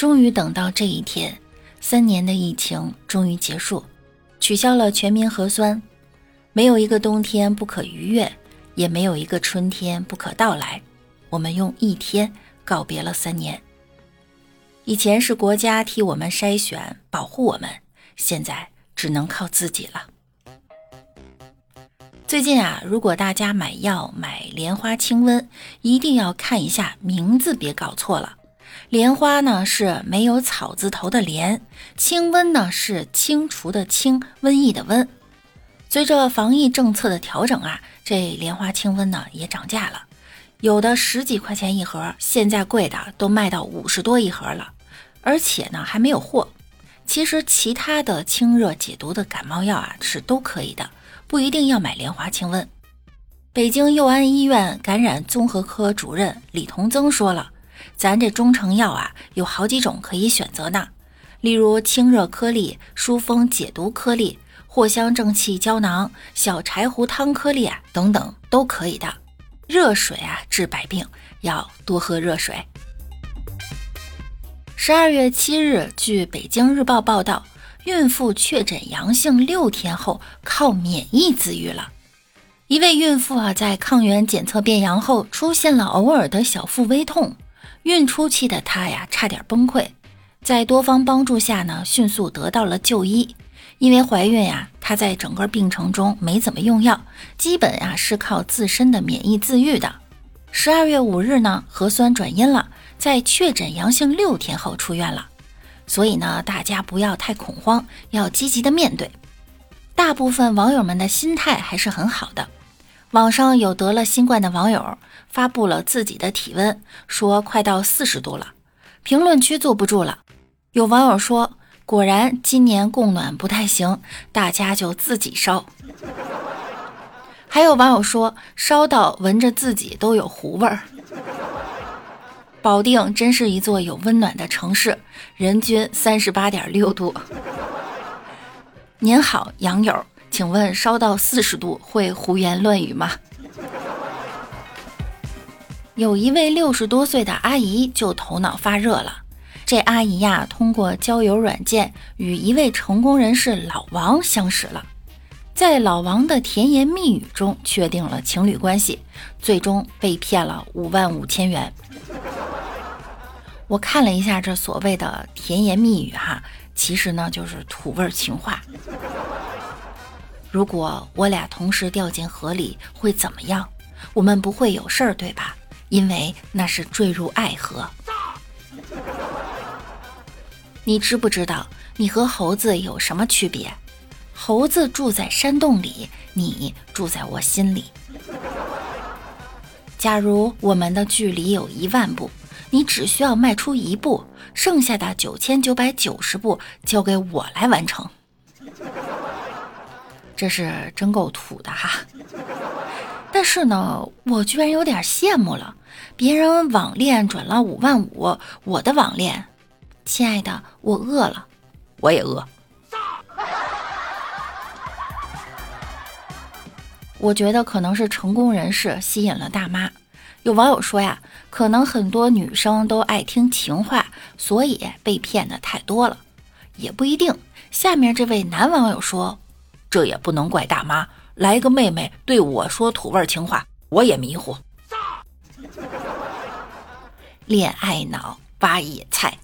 终于等到这一天，三年的疫情终于结束，取消了全民核酸，没有一个冬天不可逾越，也没有一个春天不可到来。我们用一天告别了三年。以前是国家替我们筛选、保护我们，现在只能靠自己了。最近啊，如果大家买药买莲花清瘟，一定要看一下名字，别搞错了。莲花呢是没有草字头的莲，清瘟呢是清除的清，瘟疫的瘟。随着防疫政策的调整啊，这莲花清瘟呢也涨价了，有的十几块钱一盒，现在贵的都卖到五十多一盒了，而且呢还没有货。其实其他的清热解毒的感冒药啊是都可以的，不一定要买莲花清瘟。北京佑安医院感染综合科主任李同增说了。咱这中成药啊，有好几种可以选择呢，例如清热颗粒、疏风解毒颗粒、藿香正气胶囊、小柴胡汤颗粒啊，等等都可以的。热水啊治百病，要多喝热水。十二月七日，据北京日报报道，孕妇确诊阳性六天后靠免疫自愈了。一位孕妇啊，在抗原检测变阳后，出现了偶尔的小腹微痛。孕初期的她呀，差点崩溃，在多方帮助下呢，迅速得到了就医。因为怀孕呀，她在整个病程中没怎么用药，基本呀是靠自身的免疫自愈的。十二月五日呢，核酸转阴了，在确诊阳性六天后出院了。所以呢，大家不要太恐慌，要积极的面对。大部分网友们的心态还是很好的。网上有得了新冠的网友发布了自己的体温，说快到四十度了，评论区坐不住了。有网友说：“果然今年供暖不太行，大家就自己烧。”还有网友说：“烧到闻着自己都有糊味儿。”保定真是一座有温暖的城市，人均三十八点六度。您好，杨友。请问烧到四十度会胡言乱语吗？有一位六十多岁的阿姨就头脑发热了。这阿姨呀，通过交友软件与一位成功人士老王相识了，在老王的甜言蜜语中确定了情侣关系，最终被骗了五万五千元。我看了一下这所谓的甜言蜜语哈，其实呢就是土味情话。如果我俩同时掉进河里会怎么样？我们不会有事儿，对吧？因为那是坠入爱河。你知不知道你和猴子有什么区别？猴子住在山洞里，你住在我心里。假如我们的距离有一万步，你只需要迈出一步，剩下的九千九百九十步交给我来完成。这是真够土的哈，但是呢，我居然有点羡慕了。别人网恋转了五万五，我的网恋，亲爱的，我饿了，我也饿。我觉得可能是成功人士吸引了大妈。有网友说呀，可能很多女生都爱听情话，所以被骗的太多了，也不一定。下面这位男网友说。这也不能怪大妈，来个妹妹对我说土味情话，我也迷糊。恋爱脑挖野菜。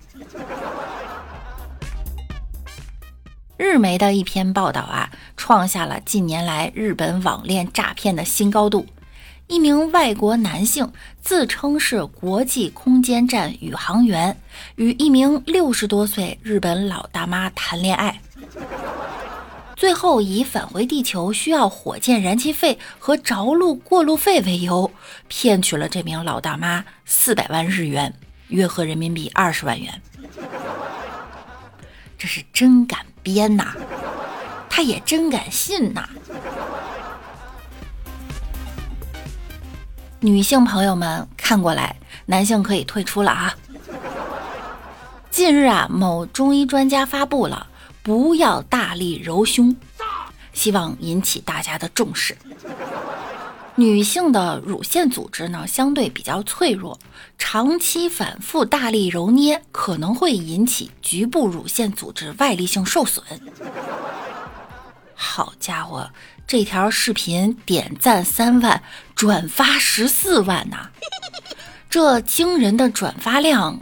日媒的一篇报道啊，创下了近年来日本网恋诈骗的新高度。一名外国男性自称是国际空间站宇航员，与一名六十多岁日本老大妈谈恋爱。最后以返回地球需要火箭燃气费和着陆过路费为由，骗取了这名老大妈四百万日元，约合人民币二十万元。这是真敢编呐，他也真敢信呐。女性朋友们看过来，男性可以退出了啊。近日啊，某中医专家发布了。不要大力揉胸，希望引起大家的重视。女性的乳腺组织呢，相对比较脆弱，长期反复大力揉捏可能会引起局部乳腺组织外力性受损。好家伙，这条视频点赞三万，转发十四万呐！这惊人的转发量，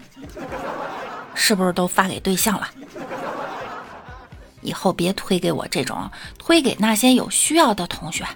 是不是都发给对象了？以后别推给我这种，推给那些有需要的同学。